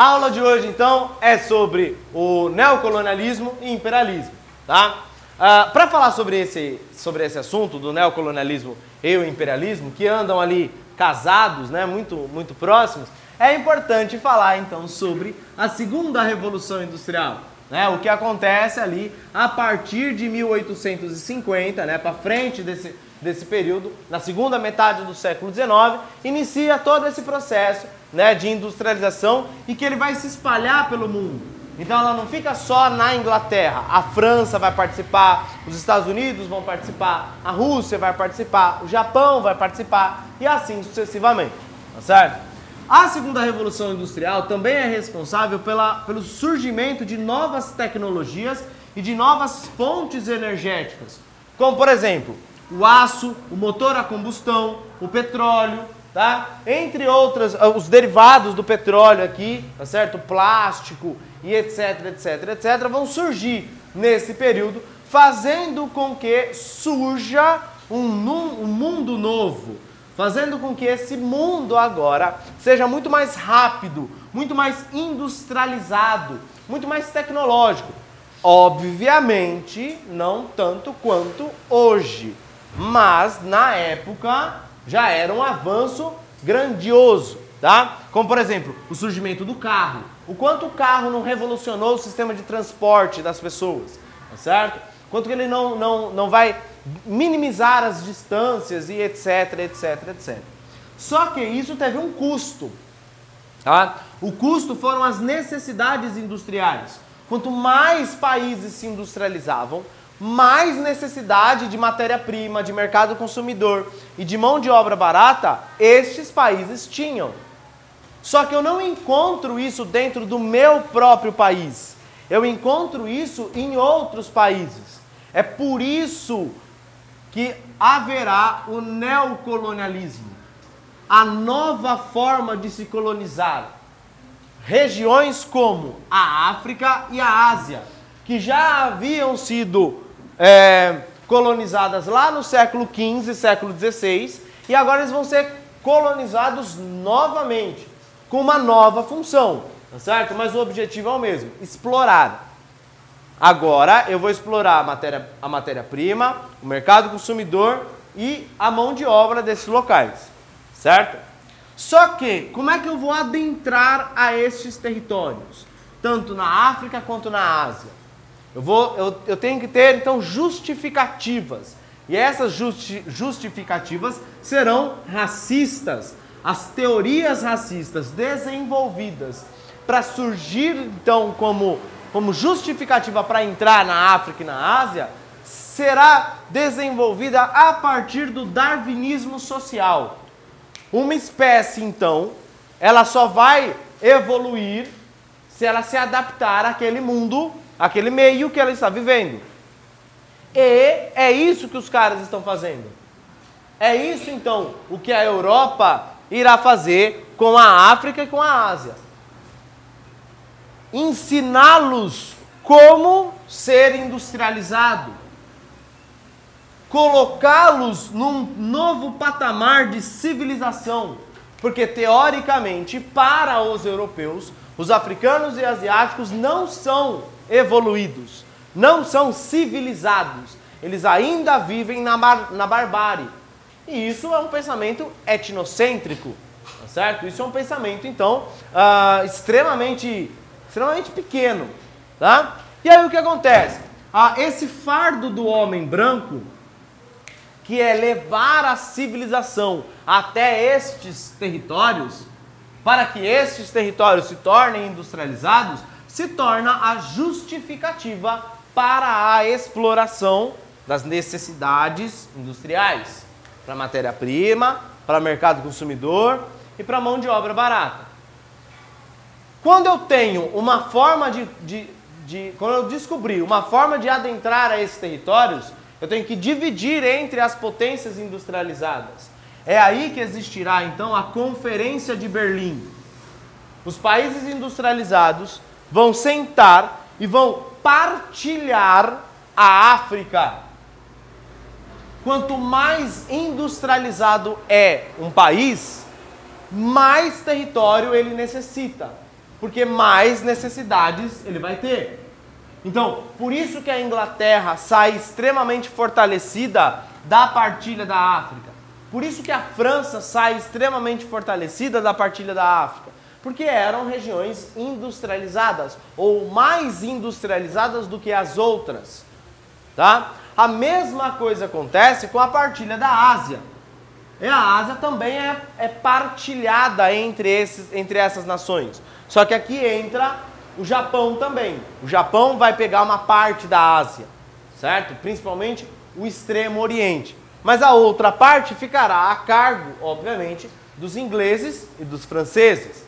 A aula de hoje, então, é sobre o neocolonialismo e imperialismo, tá? Uh, Para falar sobre esse, sobre esse assunto do neocolonialismo e o imperialismo, que andam ali casados, né, muito, muito próximos, é importante falar, então, sobre a segunda revolução industrial, né, o que acontece ali a partir de 1850, né, para frente desse, desse período, na segunda metade do século XIX, inicia todo esse processo né, de industrialização e que ele vai se espalhar pelo mundo. Então ela não fica só na Inglaterra. A França vai participar, os Estados Unidos vão participar, a Rússia vai participar, o Japão vai participar e assim sucessivamente. Tá certo? A segunda revolução industrial também é responsável pela, pelo surgimento de novas tecnologias e de novas fontes energéticas, como por exemplo o aço, o motor a combustão, o petróleo, tá? Entre outras, ah, os derivados do petróleo aqui, tá certo? O plástico e etc, etc, etc, vão surgir nesse período, fazendo com que surja um, um mundo novo, fazendo com que esse mundo agora seja muito mais rápido, muito mais industrializado, muito mais tecnológico. Obviamente, não tanto quanto hoje, mas na época já era um avanço grandioso, tá? Como por exemplo, o surgimento do carro. O quanto o carro não revolucionou o sistema de transporte das pessoas, tá certo? Quanto que ele não, não, não vai minimizar as distâncias e etc, etc, etc. Só que isso teve um custo, tá? O custo foram as necessidades industriais. Quanto mais países se industrializavam, mais necessidade de matéria-prima, de mercado consumidor e de mão de obra barata estes países tinham. Só que eu não encontro isso dentro do meu próprio país. Eu encontro isso em outros países. É por isso que haverá o neocolonialismo a nova forma de se colonizar. Regiões como a África e a Ásia, que já haviam sido é, colonizadas lá no século XV, século XVI, e agora eles vão ser colonizados novamente, com uma nova função, tá certo? Mas o objetivo é o mesmo, explorar. Agora eu vou explorar a matéria a matéria-prima, o mercado consumidor e a mão de obra desses locais, certo? Só que, como é que eu vou adentrar a estes territórios? Tanto na África quanto na Ásia. Eu, vou, eu, eu tenho que ter, então, justificativas. E essas justi justificativas serão racistas. As teorias racistas desenvolvidas para surgir, então, como, como justificativa para entrar na África e na Ásia, será desenvolvida a partir do darwinismo social. Uma espécie, então, ela só vai evoluir se ela se adaptar àquele mundo aquele meio que ela está vivendo. E é isso que os caras estão fazendo. É isso então o que a Europa irá fazer com a África e com a Ásia. Ensiná-los como ser industrializado. Colocá-los num novo patamar de civilização. Porque teoricamente, para os europeus, os africanos e asiáticos não são evoluídos, não são civilizados. Eles ainda vivem na, bar na barbárie. E isso é um pensamento etnocêntrico, tá certo? Isso é um pensamento, então, uh, extremamente, extremamente pequeno, tá? E aí o que acontece? Ah, esse fardo do homem branco, que é levar a civilização até estes territórios, para que estes territórios se tornem industrializados, se torna a justificativa para a exploração das necessidades industriais, para matéria-prima, para mercado consumidor e para mão de obra barata. Quando eu tenho uma forma de, de, de, Quando eu descobri uma forma de adentrar a esses territórios, eu tenho que dividir entre as potências industrializadas. É aí que existirá então a Conferência de Berlim. Os países industrializados vão sentar e vão partilhar a África. Quanto mais industrializado é um país, mais território ele necessita. Porque mais necessidades ele vai ter. Então, por isso que a Inglaterra sai extremamente fortalecida da partilha da África. Por isso que a França sai extremamente fortalecida da partilha da África. Porque eram regiões industrializadas ou mais industrializadas do que as outras. Tá? A mesma coisa acontece com a partilha da Ásia. E a Ásia também é, é partilhada entre, esses, entre essas nações. Só que aqui entra o Japão também. O Japão vai pegar uma parte da Ásia, certo? Principalmente o extremo oriente. Mas a outra parte ficará a cargo, obviamente, dos ingleses e dos franceses.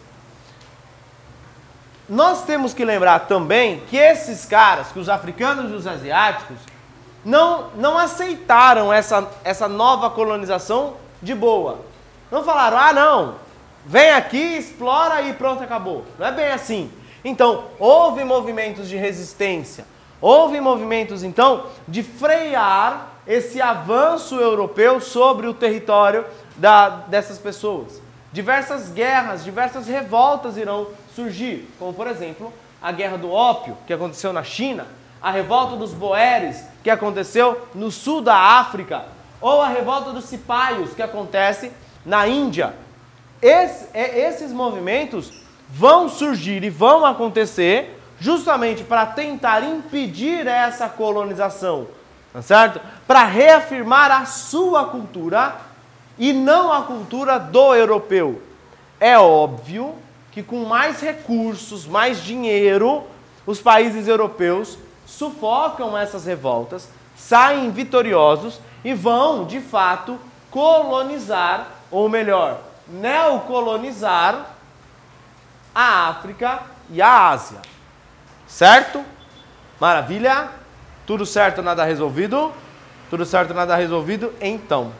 Nós temos que lembrar também que esses caras, que os africanos e os asiáticos, não, não aceitaram essa, essa nova colonização de boa. Não falaram, ah, não, vem aqui, explora e pronto, acabou. Não é bem assim. Então, houve movimentos de resistência, houve movimentos, então, de frear esse avanço europeu sobre o território da, dessas pessoas. Diversas guerras, diversas revoltas irão surgir, como por exemplo a Guerra do Ópio, que aconteceu na China, a revolta dos Boeres, que aconteceu no sul da África, ou a revolta dos Cipaios, que acontece na Índia. Esse, é, esses movimentos vão surgir e vão acontecer justamente para tentar impedir essa colonização, tá certo? Para reafirmar a sua cultura e não a cultura do europeu. É óbvio que com mais recursos, mais dinheiro, os países europeus sufocam essas revoltas, saem vitoriosos e vão, de fato, colonizar, ou melhor, neocolonizar a África e a Ásia. Certo? Maravilha? Tudo certo, nada resolvido? Tudo certo, nada resolvido? Então,